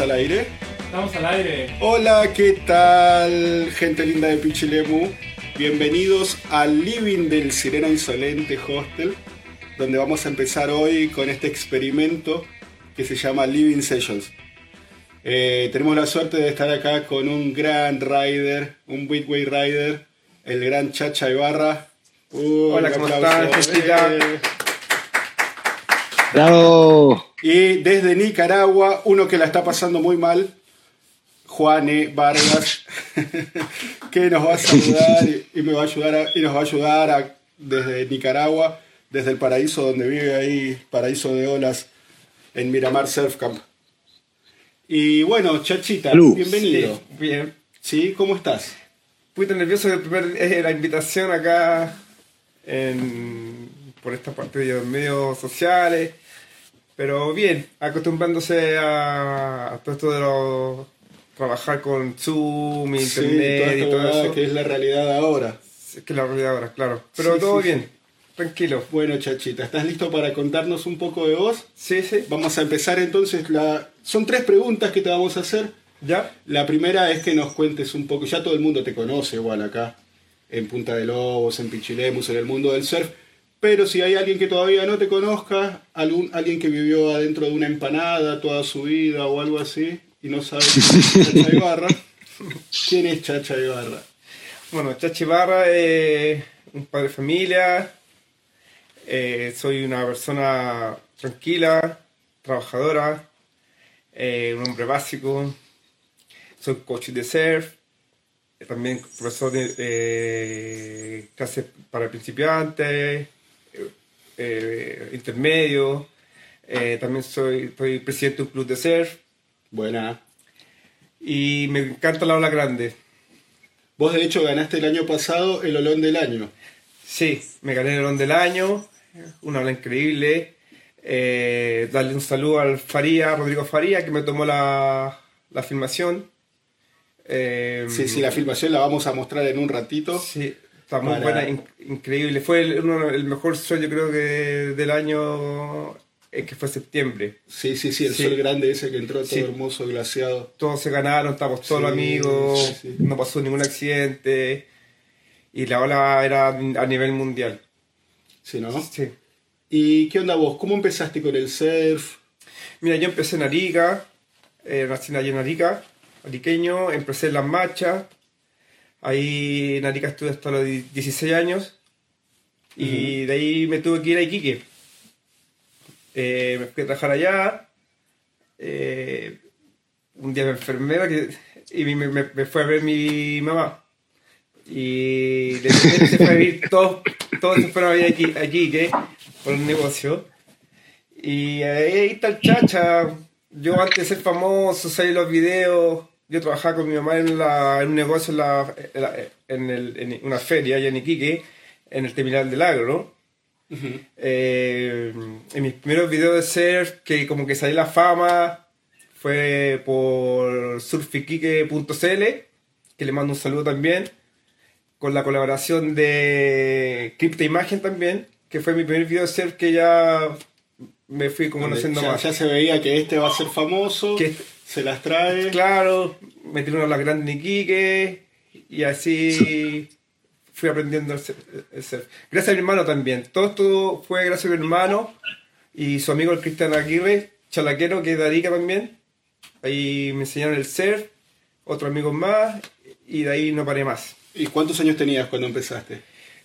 ¿Estamos al aire? Estamos al aire. Hola, ¿qué tal, gente linda de Pichilemu? Bienvenidos al living del Sirena Insolente Hostel, donde vamos a empezar hoy con este experimento que se llama Living Sessions. Eh, tenemos la suerte de estar acá con un gran rider, un Bitway rider, el gran Chacha Ibarra. Uh, Hola, ¿cómo están? Eh. ¡Bravo! Y desde Nicaragua, uno que la está pasando muy mal, Juane Vargas, que nos va a saludar y, y me va a ayudar a- y nos va a ayudar a- desde Nicaragua, desde el paraíso donde vive ahí, paraíso de olas, en Miramar Surf Camp. Y bueno, Chachita, bienvenido. Sí, bien. ¿Sí? ¿Cómo estás? Un poquito nervioso de primer, eh, la invitación acá en- por esta parte de los medios sociales. Pero bien, acostumbrándose a, a todo esto de los, trabajar con Zoom, Internet y todo eso. que es la realidad ahora. Es que la realidad ahora, claro. Pero Sí, todo sí, bien, tranquilo. Bueno, Chachita, ¿estás listo para contarnos un poco de vos? Sí, sí. Vamos a empezar entonces. La... Son tres preguntas que te vamos a hacer. ¿Ya? La primera es que nos cuentes un poco, ya todo el mundo te conoce igual acá, en Punta de Lobos, en Pichilemus, en el mundo del surf, pero si hay alguien que todavía no te conozca, algún, alguien que vivió adentro de una empanada toda su vida o algo así, y no sabe quién es Chacha Ibarra, ¿quién es Chacha Ibarra? Bueno, Chachi Barra, eh, un padre de familia, eh, soy una persona tranquila, trabajadora, eh, un hombre básico, soy coach de surf, también profesor de eh, clases para principiantes, eh, eh, intermedio, eh, también soy, soy presidente de un club de surf Buena. y me encanta la ola grande. Vos de hecho ganaste el año pasado el Olón del Año. Sí, me gané el León del Año, una ola increíble. Eh, darle un saludo al Faría, Rodrigo Faría, que me tomó la, la filmación. Eh, Sí, sí, la filmación la vamos a mostrar en un ratito. Sí, está muy Para- buena, in- increíble. Fue el, uno- el mejor sol, yo creo que del año, eh, que fue septiembre. Sí, sí, sí, el Sí. sol grande ese que entró todo Sí. hermoso, glaciado. Todos se ganaron, estábamos todos Sí, amigos, no pasó ningún accidente. Y la ola era a nivel mundial. Sí, ¿no? Sí. ¿Y qué onda vos? ¿Cómo empezaste con el surf? Mira, yo empecé en Arica, eh, nací allí en Arica, ariqueño, empecé en Las Machas, ahí en Arica estuve hasta los 16 años, y de ahí me tuve que ir a Iquique. Eh, me fui a trabajar allá, eh, un día me enfermé que- y me, me- me fue a ver mi mamá. Y de repente se fue a vivir, todos, todos se fueron a vivir aquí, a Iquique por un negocio. Y ahí está el chacha. Yo antes de ser famoso, salir los videos, yo trabajaba con mi mamá en, la- en un negocio en, la- en la- en el- en una feria allá en Iquique, en el terminal del agro. Eh, en mis primeros videos de surf, que como que salí la fama, fue por surfiquique.cl, que le mando un saludo también, con la colaboración de Crypta Imagen también, que fue mi primer video de surf que ya me fui como conociendo más. ya se veía que este va a ser famoso, Que- se las trae. Claro, una de las grandes en Iquique y así fui aprendiendo el surf. Gracias a mi hermano también. Todo esto fue gracias a mi hermano y su amigo el Cristian Aguirre, chalaquero, que es de Arica también. Ahí me enseñaron el surf, otros amigos más y de ahí no paré más. ¿Y cuántos años tenías cuando empezaste?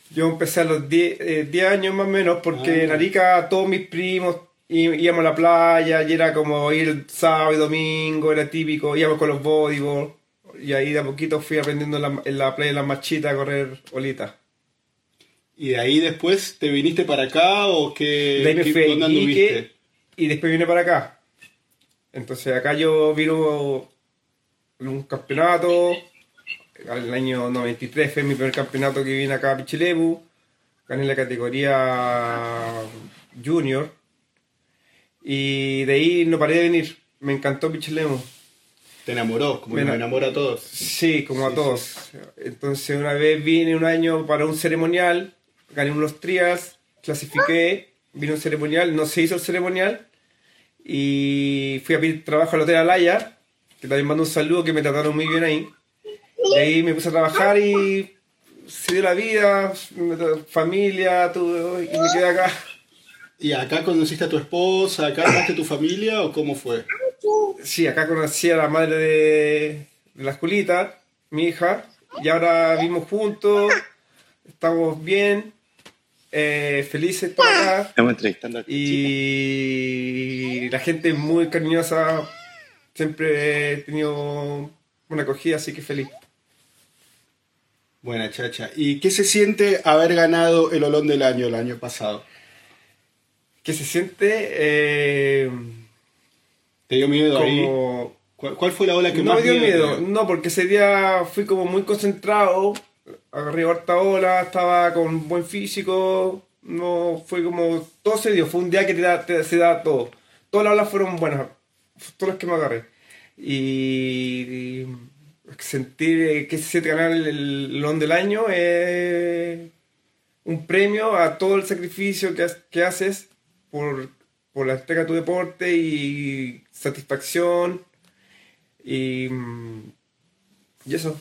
Yo empecé a los 10 eh, 10 años más o menos, porque Ah. en Arica todos mis primos íbamos a la playa y era como ir sábado y domingo, era típico, íbamos con los bodyboard y ahí de a poquito fui aprendiendo en la, en la playa de las machitas a correr olitas. ¿Y de ahí después te viniste para acá o qué? De ahí me qué- fui a dónde Iquique y después vine para acá. Entonces acá yo vino un campeonato, el año 93 fue mi primer campeonato que vine acá a Pichilebu, gané la categoría junior y de ahí no paré de venir, me encantó Pichilebu. Te enamoró, como Me enamora a todos. Sí, como a Sí, todos. Entonces una vez vine un año para un ceremonial, gané unos trials, clasifiqué, vino un ceremonial, no se hizo el ceremonial y fui a pedir trabajo al Hotel Alaya que también mando un saludo, que me trataron muy bien ahí. Y ahí me puse a trabajar y se dio la vida, familia, todo, y me quedé acá. ¿Y acá conociste a tu esposa? ¿Acá armaste tu familia o cómo fue? Sí, acá conocí a la madre de, de la escuelita, mi hija, y ahora vivimos juntos, estamos bien, eh, felices por acá. Estamos entrevistando a Y la gente es muy cariñosa, siempre he tenido una acogida, así que feliz. Buena chacha. ¿Y qué se siente haber ganado el Olón del año el año pasado? ¿Qué se siente? Eh, ¿Te dio miedo ahí? como... ¿Cuál, cuál fue la ola que No más me dio miedo, no, porque ese día fui como muy concentrado, agarré harta ola, estaba con buen físico, no fue como, todo se dio, fue un día que te da, te- se da todo. Todas las olas fueron buenas, todas las que me agarré. Y, y sentir eh, que se siente ganar el, León del año es un premio a todo el sacrificio que, que haces por, por la entrega tu deporte y satisfacción y, mm, y eso.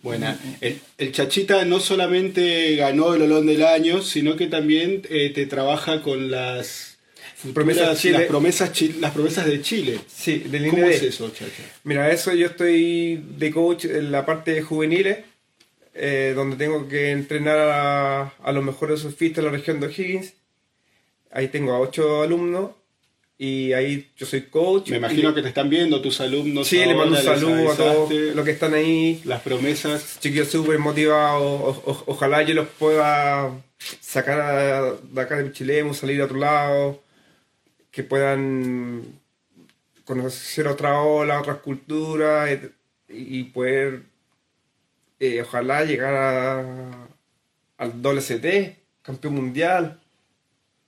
Buena. El, el Chachita no solamente ganó el Olón del año, sino que también eh, te trabaja con las futuras- Promesas Chile. las promesas las promesas de Chile. Sí, del ¿Cómo es eso, Chacha? Mira, eso yo estoy de coach en la parte de juveniles, eh, donde tengo que entrenar a, a los mejores surfistas de la región de O'Higgins. Ahí tengo a ocho alumnos y ahí yo soy coach. Me Y imagino que te están viendo tus alumnos. Sí, le mando un saludo a todos los que están ahí. Las promesas. chiquillos súper motivados. o- o- ojalá yo los pueda sacar a- de acá de Chilemo, salir a otro lado, que puedan conocer otra ola, otras culturas et- y poder, eh, ojalá, llegar a- al WCT, campeón mundial.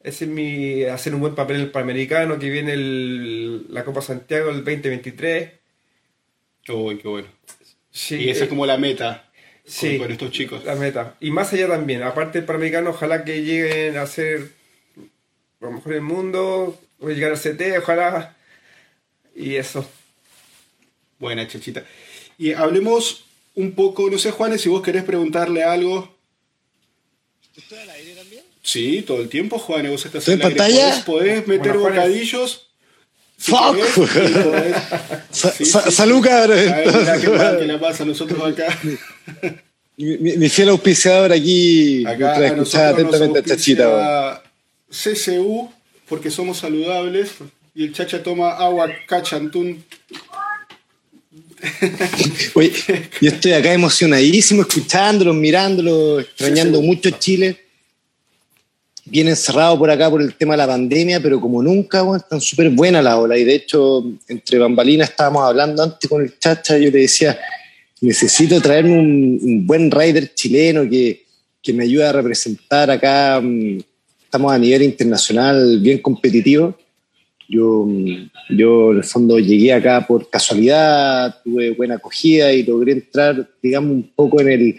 Ese es mi, hacer un buen papel en el Panamericano, que viene el- la Copa Santiago el 2023. Uy, qué bueno. Sí, y esa eh, es como la meta con- Sí, con, estos chicos. la meta. Y más allá también, aparte del Panamericano, ojalá que lleguen a ser lo mejor del mundo, o llegar al CT, ojalá. Y eso. Buena, Chachita. Y hablemos un poco, no sé, Juanes, si vos querés preguntarle algo. ¿Estoy al aire también? Sí, todo el tiempo, Juanes, vos estás ¿Estoy en aire. pantalla? Podés, podés meter Bueno, bocadillos. si Fuck. querés, y podés- Sa- Sí, sa- sí. Salud, cabrón. A ver, mirá qué mal que le pasa a nosotros acá. Mi, mi- mi fiel auspiciador aquí, Acá mientras a escuchaba nosotros nos atentamente a Chachita. CCU, porque somos saludables, y el chacha toma agua cachantún. Oye, yo estoy acá emocionadísimo escuchándolos, mirándolos, extrañando mucho Chile. Bien encerrado por acá por el tema de la pandemia, pero como nunca, weón, están súper buenas las olas. Y de hecho, entre bambalinas estábamos hablando antes con el chacha, yo le decía, necesito traerme un, un buen rider chileno que, que me ayude a representar acá. mm, Estamos a nivel internacional bien competitivo. Yo, mm, yo en el fondo llegué acá por casualidad, tuve buena acogida y logré entrar, digamos, un poco en el,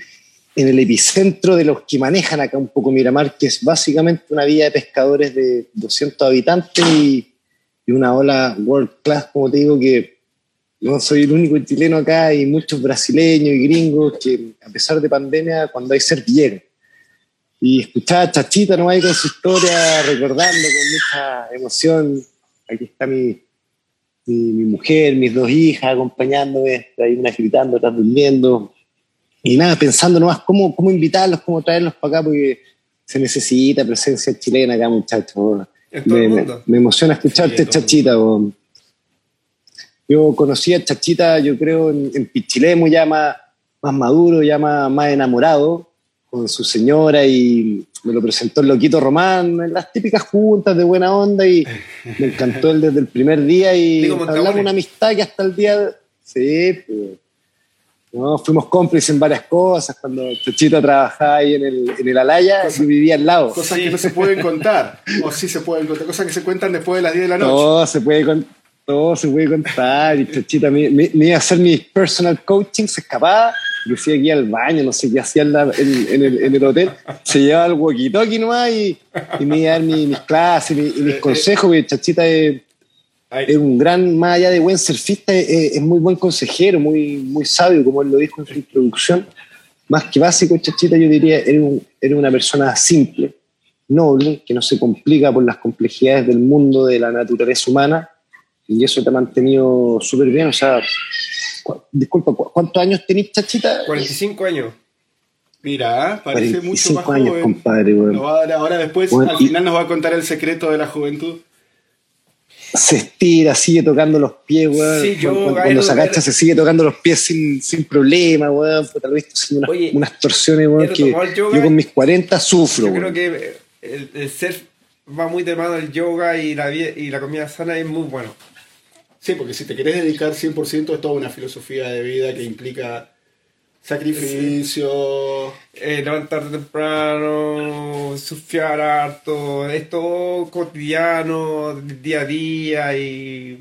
en el epicentro de los que manejan acá un poco Miramar, que es básicamente una vía de pescadores de 200 habitantes y, y una ola world class, como te digo, que no soy el único chileno acá y muchos brasileños y gringos que a pesar de pandemia, cuando hay ser llegan. Y escuchaba a Chachita no ahí con su historia, recordando con mucha emoción. Aquí está mi, mi, mi mujer, mis dos hijas acompañándome, hay una gritando, otra durmiendo. Y nada, pensando nomás cómo, cómo invitarlos, cómo traerlos para acá, porque se necesita presencia chilena acá, muchachos. Me, me- me emociona escucharte, Sí, Chachita. weón. Yo conocí a Chachita, yo creo, en, en Pichilemu, ya más, más maduro, ya más, más enamorado, con su señora y me lo presentó el Loquito Román en las típicas juntas de buena onda y me encantó él desde el primer día y Digo, hablamos una amistad que hasta el día... Sí, pues, no, fuimos cómplices en varias cosas. Cuando Chachita trabajaba ahí en el, en el Alaya, Cosa- yo vivía al lado. Cosas Sí. que no se pueden contar. O sí se pueden contar. Cosas que se cuentan después de las 10 de la noche. Todo se puede con- todo se puede contar. Y Chachita me, me- me iba a hacer mi personal coaching, se escapaba, decía que iba al baño, no sé qué hacía en, la- en- en el, en el hotel. Se llevaba el walkie-talkie nomás y, y me iba a dar mi- mis clases y, mi- y mis consejos, porque Chachita es, Es un gran, más allá de buen surfista, es, es muy buen consejero, muy, muy sabio, como él lo dijo en su introducción. Más que básico, Chachita, yo diría, eres, un- eres una persona simple, noble, que no se complica por las complejidades del mundo, de la naturaleza humana, y eso te ha mantenido súper bien. O sea, cu- disculpa, ¿cu- ¿cuántos años tenés, Chachita? 45 años. Mira, parece mucho más 45 años, joven. compadre, dar- ahora después, Bueno, al final nos va a contar el secreto de la juventud. Se estira, sigue tocando los pies, weón. Sí, yo, cuando, se agacha, se sigue tocando los pies sin, sin problema, weón. Visto haciendo unas, Oye, unas torsiones, weón, ¿él que yoga? yo con mis 40 sufro, Yo weón. creo que el, el surf va muy de mano el yoga y la, y la comida sana es muy bueno. Sí, porque si te querés dedicar 100% es toda una filosofía de vida que implica sacrificio. Eh, levantarte temprano, surfear harto, es todo cotidiano, día a día y...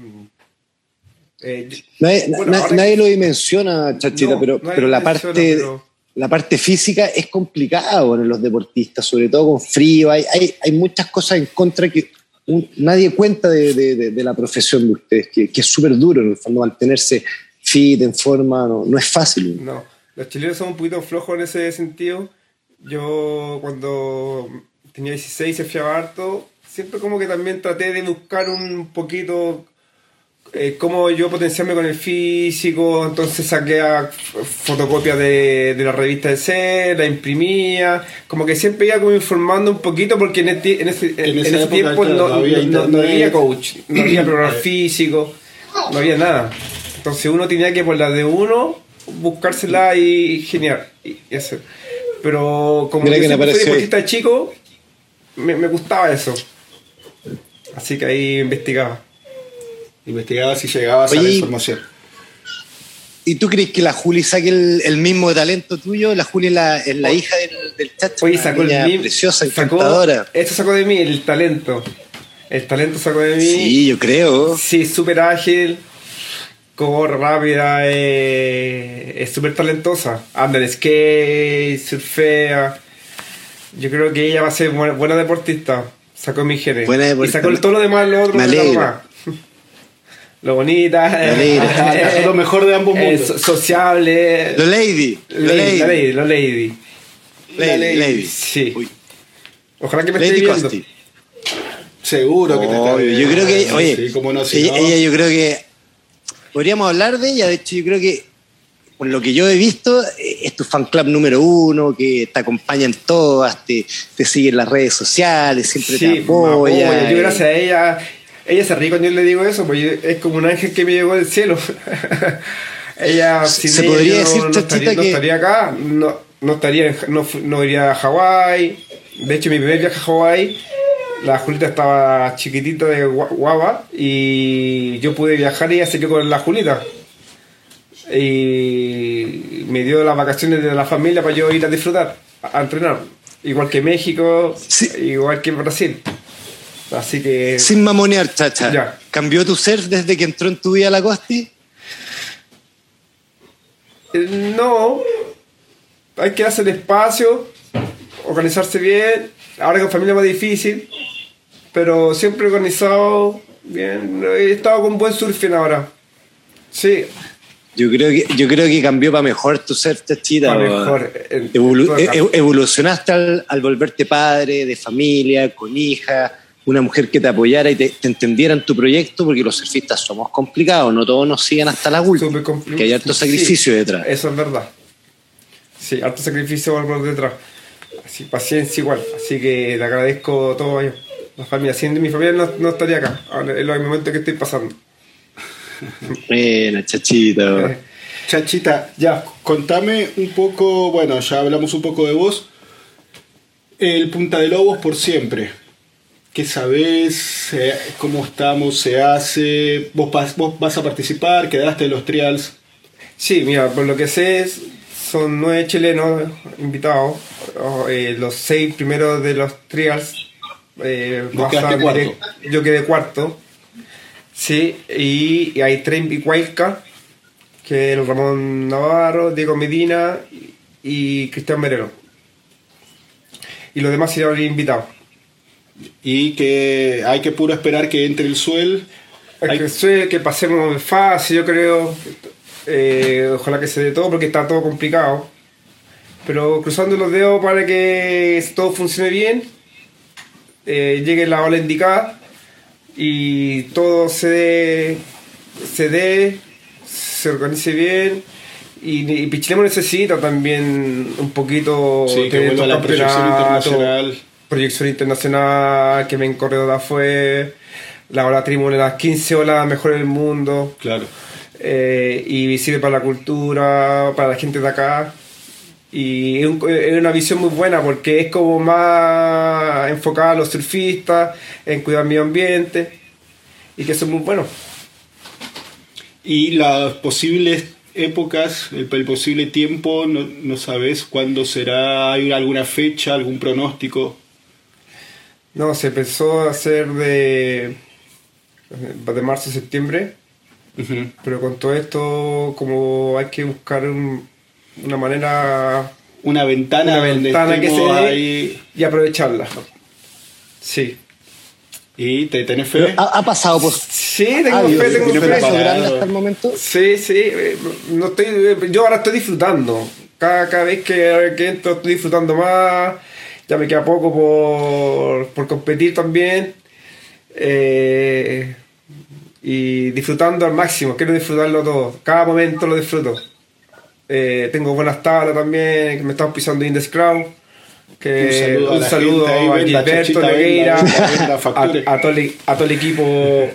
eh, Nadie, Bueno, na- ahora- nadie lo dimensiona, Chachita, No, pero, pero la parte pero- la parte física es complicada bueno, en los deportistas, sobre todo con frío. Hay, hay, hay muchas cosas en contra que un- nadie cuenta de, de- de- de la profesión de ustedes, que, que es súper duro en el fondo mantenerse fit, en forma, no, no es fácil. No, los chilenos son un poquito flojos en ese sentido. Yo cuando tenía 16 se fiaba harto, siempre como que también traté de buscar un poquito eh, cómo yo potenciarme con el físico, entonces saqué fotocopias de, de la revista de C, la imprimía, como que siempre iba como informando un poquito porque en, este- en ese, en- En ese tiempo no, no había no- no había coach, no había programa físico, no había nada. Entonces uno tenía que por la de uno buscársela y genial. Y, hacer. Pero como Mira yo siempre ahí. deportista chico, me, me gustaba eso. Así que ahí investigaba. Investigaba si llegabas a la información. ¿Y tú crees que la Juli saque el, el mismo talento tuyo? La Juli es la, es la hija del, del Chacho, Oye, sacó el mismo. preciosa, sacó- encantadora. Esto sacó de mí el talento. El talento sacó de mí. Sí, yo creo. Sí, súper ágil, corre rápida, eh, es súper talentosa. Anda en skate, surfea. Yo creo que ella va a ser buena, buena deportista. Sacó mi genes. Buena Y deportista. sacó todo lo demás, lo otro Me. Lo bonita. Me lo mejor de ambos eh, mundos. so- sociable. Lo lady. Lo lady, lady. la lady, la lady. Lady, lady. lady. Sí. Uy. Ojalá que me Lady esté viendo. Costi. Seguro que te está yo creo que, oye, Sí, cómo no, si ella, no. ella yo creo que podríamos hablar de ella, de hecho yo creo que por lo que yo he visto eh, es tu fan club número uno, que te acompaña en todas, te, te sigue en las redes sociales, siempre te apoya. Yo eh. gracias a ella, ella se ríe cuando yo le digo eso, pues yo- es como un ángel que me llegó del cielo. ella sin Se ella podría yo decir, no, Chachita, estaría, no que- estaría acá, no, no estaría, no, no iría a Hawái. De hecho, mi primer viaje a Hawái, la Julita estaba chiquitita de gua- guava y yo pude viajar y ella se quedó con la Julita. Y me dio las vacaciones de la familia para yo ir a disfrutar, a, entrenar. Igual que México, Sí. igual que Brasil. Así que Sin mamonear, chacha. Ya. ¿Cambió tu surf desde que entró en tu vida la Costi? eh, no, hay que hacer espacio, organizarse bien. Ahora con familia más difícil, pero siempre organizado bien. He estado con buen surfing ahora. Sí, Yo creo que, yo creo que cambió para mejor tu surf, chachita. Pa' o- mejor, en- Evolu- en e- caso. evolucionaste al, al volverte padre, de familia, con hija, una mujer que te apoyara y te, te entendiera en tu proyecto, porque los surfistas somos complicados, no todos nos siguen hasta la última. Que hay harto sí, sacrificio detrás. Eso es verdad. Sí, harto sacrificio por detrás. Así, paciencia igual. Así que le agradezco todo a ellos. La familia, sin mi familia no, no estaría acá. Ahora, en los momentos que estoy pasando. Buena, chachita. Eh, Chachita, Ya. contame un poco, bueno, ya hablamos un poco de vos. El Punta de Lobos por siempre. ¿Qué sabés? ¿Cómo estamos? ¿Se hace? ¿Vos, pas- vos vas a participar? ¿Quedaste en los trials? Sí, mira, por lo que sé, es- son nueve chilenos invitados. Eh, los seis primeros de los trials. Eh, cuarto. direct- Yo quedé cuarto. Sí, y, y hay tres Wildcard, que es el Ramón Navarro, Diego Medina y, y Cristian Merero. Y los demás serían invitados. Y que hay que puro esperar que entre el suel Es que, que pasemos fácil, yo creo. Eh, ojalá que se dé todo porque está todo complicado. Pero cruzando los dedos para que todo funcione bien, eh, llegue la ola indicada y todo se dé, se dé, se organice bien. Y, y necesita también un poquito Sí, de la proyección internacional. proyección internacional, que me corrido de afuera, la ola tribuna, las 15 olas mejores del mundo, Claro. Eh, y sirve para la cultura, para la gente de acá. Y es, un- es una visión muy buena porque es como más enfocada a los surfistas, en cuidar el medio ambiente, y que eso es muy bueno. Y las posibles épocas, el, el posible tiempo, no, no sabes cuándo será, hay alguna fecha, algún pronóstico. No, se pensó hacer de, de marzo a septiembre, Pero con todo esto como hay que buscar un- una manera Una ventana, Una donde ventana que se dé. ahí y aprovecharla. Sí. y te tenés fe. ¿Ha, ha pasado por Sí, tengo Ah, fe, Dios, tengo ¿tiene fe. hasta el momento? Sí, sí, eh, no estoy, eh, yo ahora estoy disfrutando. Cada, cada vez que, que entro estoy disfrutando más. Ya me queda poco por, por competir también. Eh, y disfrutando al máximo, quiero disfrutarlo todo. Cada momento lo disfruto. Eh, tengo buenas tablas también, que me están pisando Crown. Que Un saludo a Gilberto venda, a, facture. a todo el, a todo el equipo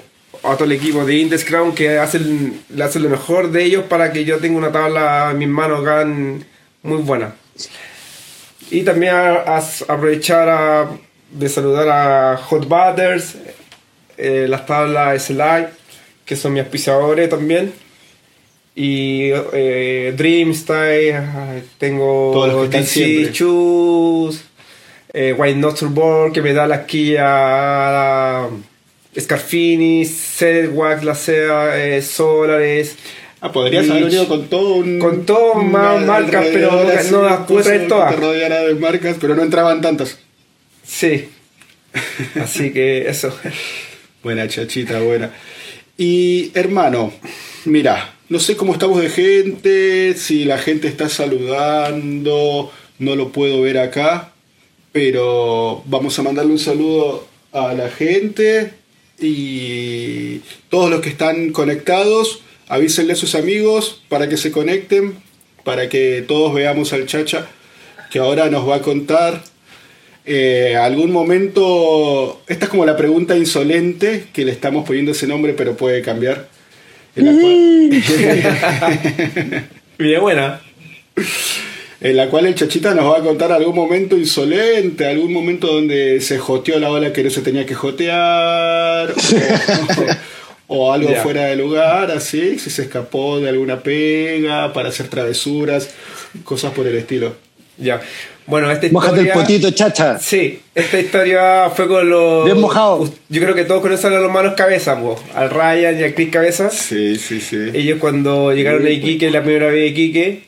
a todo el equipo de Indes Crown que hacen, le hacen lo mejor de ellos para que yo tenga una tabla en mis manos muy buena. Y también a, a- aprovechar a- de saludar a Hot Butters, eh, las tablas Slide, que son mis auspiciadores también. Y eh, Dreamstyle, ah, tengo DC. Shoes, eh, White Nostril Board, que me da la quilla Scarfini, Sedwax, la SEA, eh, Solares. Ah, podrías haber venido con todo un. con todo más marcas, pero no- las pude traer todas. Rodeara de marcas, pero no entraban tantas. Sí. Así que eso. Buena chachita, buena. Y hermano, mira, no sé cómo estamos de gente, si la gente está saludando, no lo puedo ver acá, pero vamos a mandarle un saludo a la gente y todos los que están conectados, avísenle a sus amigos para que se conecten, para que todos veamos al chacha que ahora nos va a contar eh, algún momento, esta es como la pregunta insolente, que le estamos poniendo ese nombre, pero puede cambiar. En la, cual, Bien buena. en la cual el chachita nos va a contar algún momento insolente, algún momento donde se joteó la ola que no se tenía que jotear, o, o algo fuera de lugar, así, si se escapó de alguna pega para hacer travesuras, cosas por el estilo. Ya. Bueno, esta Mójate el historia. potito, chacha. Sí, esta historia fue con los. Bien mojado. Yo creo que todos conocen a los manos Cabeza, po, al Ryan y al Chris Cabeza. Sí, sí, sí. Ellos cuando llegaron a Iquique, la primera vez a Iquique,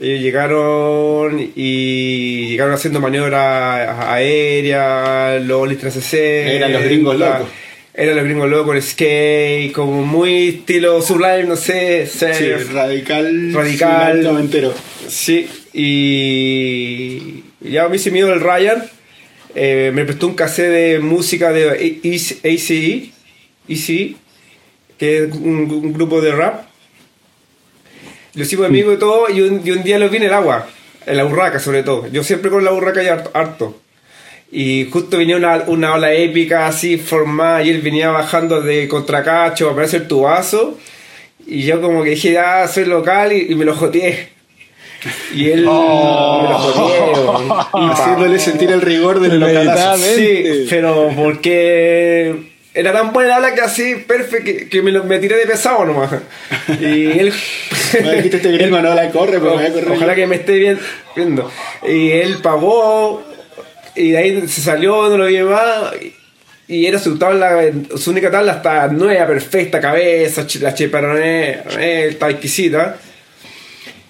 ellos llegaron y llegaron haciendo maniobras aéreas, los Olis 3cc. Eran los gringos locos. Eran los gringos locos, el skate, como muy estilo sublime, no sé, Sí, surf. radical. Radical. noventero. Sí, y ya me dio el Ryan. eh, me prestó un cassette de música de ACE, ECE, que es un, un grupo de rap. Lo hicimos amigos y todo, y un, y un día lo vi en el agua, en la burraca sobre todo. Yo siempre con la burraca y harto. harto. Y justo venía una, una ola épica así formada y él venía bajando de contracacho a aparecer el tubazo. Y yo como que dije, ya soy local y, y me lo joteé. Y él me lo joteé. Haciéndole sentir el rigor del localazo. Inmediatamente. Sí, pero porque era tan buena la que así, perfecto, que, que me, lo- me tiré de pesado nomás. Y él. No dijiste este gringo no la corre, pero me voy a correr. Ojalá que me esté bien, viendo. Y él pagó, y de ahí se salió, no lo vi más. y- era su tabla, su única tabla está nueva, perfecta, cabeza, la cheparoné, está exquisita.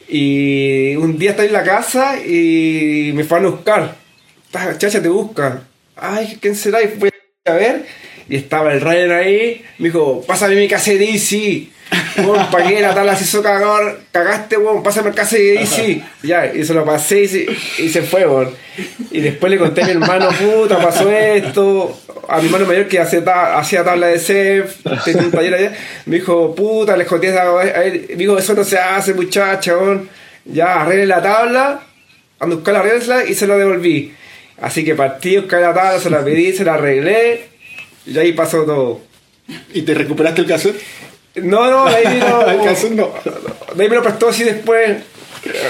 Y un día estaba en la casa y me fueron a buscar. "Ah, Chacha te busca. Ay, ¿quién será? Y fui a ver. y estaba el Ryan ahí, me dijo, pásame mi cassette DC. Weón, pagué la tabla se hizo cagar, cagaste, weón, pásame el cassette DC. Ya, y se lo pasé y se, y se fue, weón. Y después le conté a mi hermano, puta, pasó esto. A mi hermano mayor que hacía, ta- hacía tabla de CEF, tenía un taller allá, me dijo, puta, le joteé a a él. Me dijo, eso no se hace, muchacha, weón. Ya, arreglé la tabla, ando a buscar la regla y se la devolví. Así que partí, busqué la tabla, se la pedí, se la arreglé, y ahí pasó todo. ¿Y te recuperaste el cassette? No, no, de ahí vino. Cassette no. De ahí me lo prestó así después.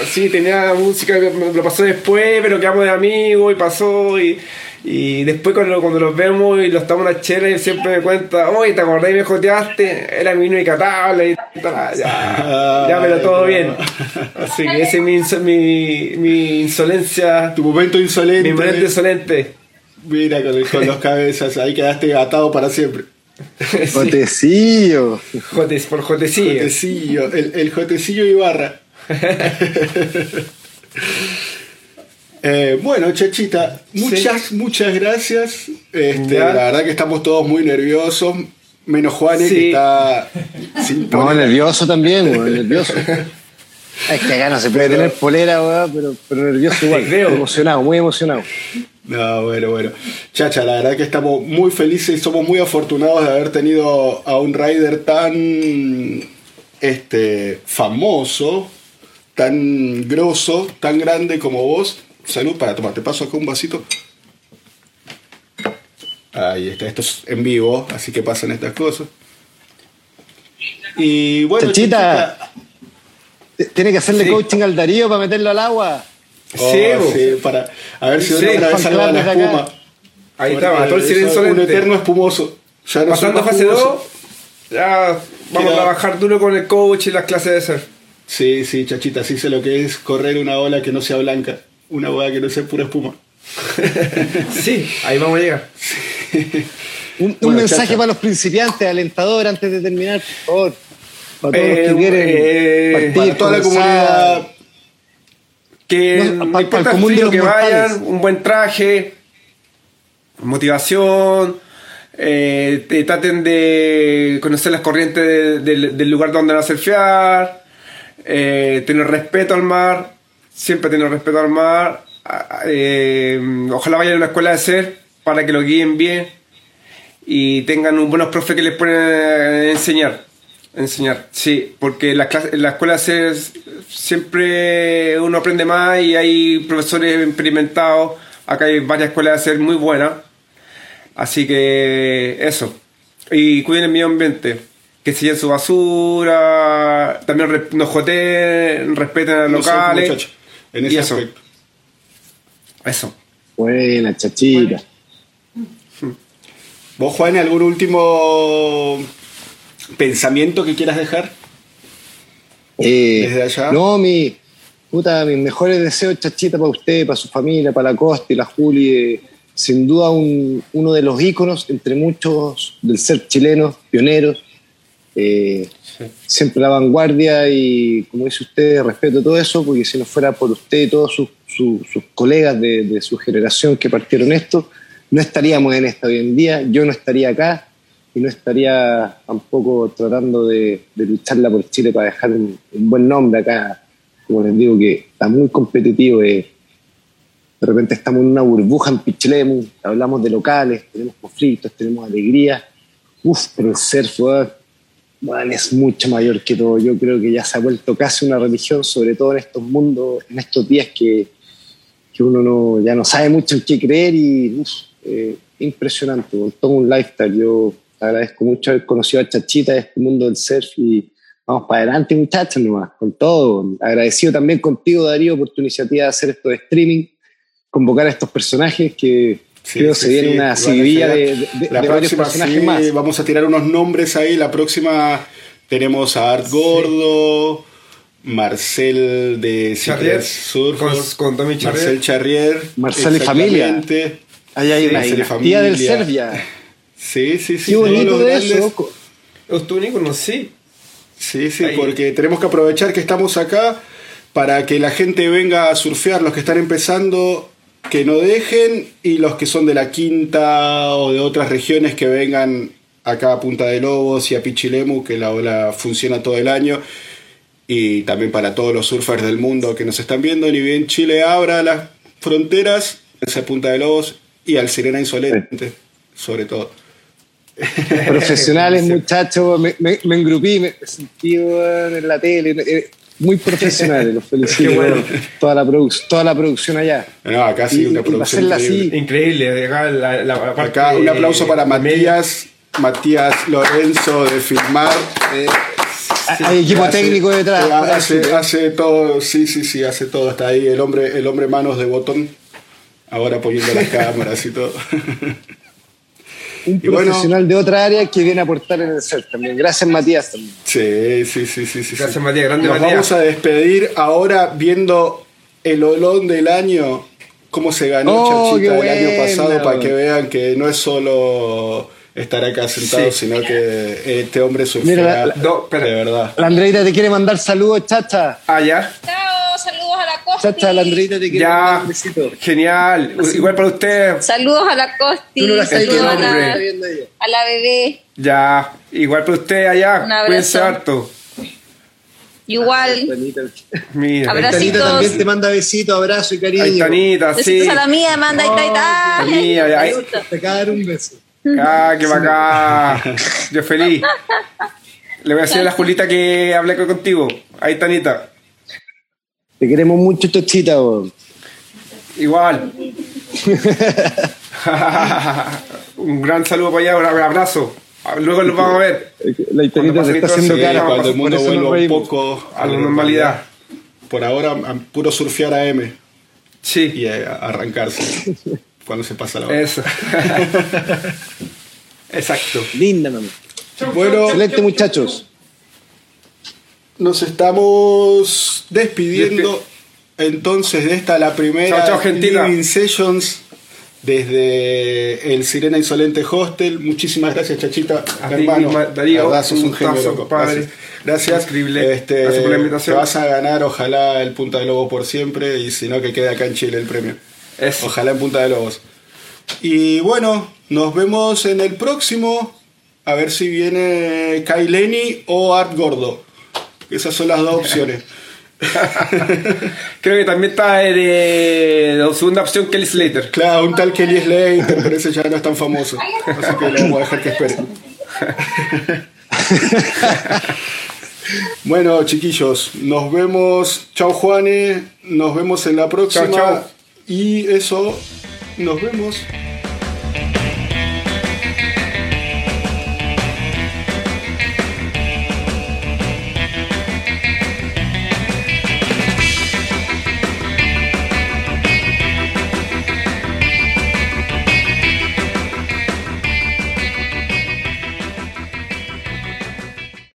Sí, tenía música, me lo pasó después, pero quedamos de amigos y pasó. Y, y después cuando, cuando los vemos y los estamos en la chela, él siempre me cuenta, oye, ¿te acordás y me joteaste? Era mi única tabla y tal, ya, ya, pero todo bien. Así que ese es mi, mi, mi insolencia, Tu momento insolente. mi momento insolente. Mira, con, con los cabezas, ahí quedaste atado para siempre. Jotecillo. Jotes, por jotecillo. Jotecillo, el, el Jotecillo Ibarra. Eh, bueno, Chachita, muchas, muchas gracias. Este, la verdad que estamos todos muy nerviosos, menos Juanes Sí. que está sin No, nervioso también, weón, nervioso. Es que acá no se puede Pero- tener polera, weón, pero, pero nervioso igual. creo. Emocionado, muy emocionado. No, bueno, bueno. Chacha, la verdad que estamos muy felices y somos muy afortunados de haber tenido a un rider tan este famoso, tan grosso, tan grande como vos. Salud para tomar, te paso acá un vasito. Ahí está, esto es en vivo, así que pasan estas cosas. Y bueno, Chachita. Tiene que hacerle Sí. coaching al Darío para meterlo al agua. Oh, Sí, para a ver si Sí, otra vez salva la espuma. Ahí estaba, todo el silencio Un eterno espumoso. Ya no soy Pasando a fase espumoso. 2, ya vamos Queda- a trabajar duro con el coach y las clases de surf. Sí, sí, chachita, sí sé lo que es correr una ola que no sea blanca, una ola que no sea pura espuma. Sí, ahí vamos a llegar. Un, un Bueno, mensaje Chacha. para los principiantes, alentador, antes de terminar, por favor. Para todos Eh, los que quieren eh, partir, Para toda la comunidad, Que No, no, pa- importa pa'l el común de los que mortales. vayan, un buen traje, motivación, eh, te traten de conocer las corrientes de- del- del lugar donde van a surfear, eh, tener respeto al mar, siempre tener respeto al mar, eh, ojalá vayan a una escuela de surf para que lo guíen bien y tengan un buenos profes que les puedan enseñar. Enseñar, sí, porque en la, clase, en la escuela se, siempre uno aprende más y hay profesores experimentados. Acá hay varias escuelas de hacer muy buenas. Así que eso. Y cuiden el medio ambiente. Que se lleven su basura. También re- no joteen, respeten a los locales. muchacho, en y ese eso. aspecto. Eso. Buena, chachita. ¿Vos, Juan, algún último pensamiento que quieras dejar? Eh, Desde allá. No, mi, puta, mis mejores deseos, chachita, para usted, para su familia, para la Costa y la Juli. eh, sin duda un- uno de los íconos entre muchos del ser chileno, pioneros. eh, Siempre la vanguardia y, como dice usted, respeto todo eso, porque si no fuera por usted y todos sus, sus- sus colegas de, de su generación que partieron esto, no estaríamos en esta hoy en día, yo no estaría acá y no estaría tampoco tratando de, lucharla por Chile para dejar un, buen nombre acá. Como les digo, que está muy competitivo. eh. De repente estamos en una burbuja en Pichilemu, hablamos de locales, tenemos conflictos, tenemos alegría. Uf, pero el surf, weón, es mucho mayor que todo. Yo creo que ya se ha vuelto casi una religión, sobre todo en estos mundos, en estos días que, que uno no, ya no sabe mucho en qué creer y uf, eh, impresionante, todo un lifestyle. Yo agradezco mucho haber conocido a Chachita de este mundo del surf y vamos para adelante muchachos nomás, con todo. Agradecido también contigo Darío por tu iniciativa de hacer esto de streaming, convocar a estos personajes que Sí, creo sí, se viene sí. una seguidilla de, de- la de varios próxima, personajes sí, más. Vamos a tirar unos nombres ahí. La próxima tenemos a Art Gordo, Marcel de Charrier, Surfers, con- con Tommy Charrier. Marcel Charrier. Marcel y familia. Ahí hay Sí, una Marcel y dinastía del. Serbia. Sí, sí, sí. Qué bonito los de eso. co- ¿Es tu ícono? Sí. Sí, sí, Ahí. porque tenemos que aprovechar que estamos acá para que la gente venga a surfear, los que están empezando, que no dejen y los que son de la quinta o de otras regiones que vengan acá a Punta de Lobos y a Pichilemu, que la ola funciona todo el año. Y también para todos los surfers del mundo que nos están viendo, ni bien Chile abra las fronteras, hacia Punta de Lobos y al Sirena Insolente, sobre todo. Profesionales, muchachos, me, me, me engrupí, me sentí en la tele, eh, muy profesionales, los felicito. Qué bueno. toda, la toda la producción allá. No, acá sí, Y- una y producción así, increíble. Increíble, acá, la, la- la parte Acá un aplauso para. Matías, Matías Lorenzo de Filmar. eh, Hay equipo hace- técnico detrás. eh, Hace, hace todo, sí, sí, sí, hace todo. Está ahí el hombre, el hombre manos de botón. Ahora poniendo las cámaras y todo. Un y bueno- profesional de otra área que viene a aportar en el set también. Gracias, Matías. También. Sí, sí, sí, sí, sí. Gracias, sí. Matías, grande Nos Matías. vamos a despedir ahora viendo el olón del año. Cómo se ganó Oh, Chachita el año pasado para que vean que no es solo estar acá sentado, Sí. sino que este hombre surfea Mira, la- la- No, espera. de verdad. La Andreita te quiere mandar saludos, chacha. Ah, ya. Chao, saludos la Costi. Chacha, la Andreita te quiere Ya. un besito. Genial. Igual para usted. Saludos a la Costi, no la saludos a hombre. la a bebé. Ya. Igual para usted allá. Un abrazo. Cuídense harto. Igual. Mira. Abrazo. Tanita Abracitos. también te manda besitos, abrazo y cariño. Ahí Tanita, sí. Besitos a la mía, manda la ahí. mía, ahí. gusta. Te acaba de dar un beso. Ah, qué bacán. Yo feliz. Le voy a decir a la Julita que hablé contigo. Ahí, Tanita. Te queremos mucho, Chochita. weón. Igual. un gran saludo para allá, un abrazo. Luego los vamos a ver La pase te está haciendo cara. cuando el mundo vuelva un poco a la normalidad. Por ahora, a puro surfear a M Sí, y a arrancarse cuando se pasa la hora. eso. Exacto. Linda, mamá. Bueno, Excelente, muchachos. Nos estamos despidiendo entonces de esta la primera chao, gentina. Living Sessions desde el Sirena Insolente Hostel. Muchísimas gracias, Chachita. A hermano. Ma- Darío, verdad, sos un, un genio. Gracias. Increíble. Este, Gracias por la invitación. Te vas a ganar, ojalá, el Punta de Lobos por siempre y si no, que quede acá en Chile el premio. Eso. Ojalá en Punta de Lobos. Y bueno, nos vemos en el próximo. A ver si viene Kaileni o Art Gordo. Esas son las dos opciones. Creo que también está de la segunda opción Kelly Slater. Claro, un tal Kelly Slater, pero ese ya no es tan famoso. Así que lo vamos a dejar que espere. Bueno, chiquillos, nos vemos. Chao, Juane. Nos vemos en la próxima. Chao, chao. Y eso, nos vemos.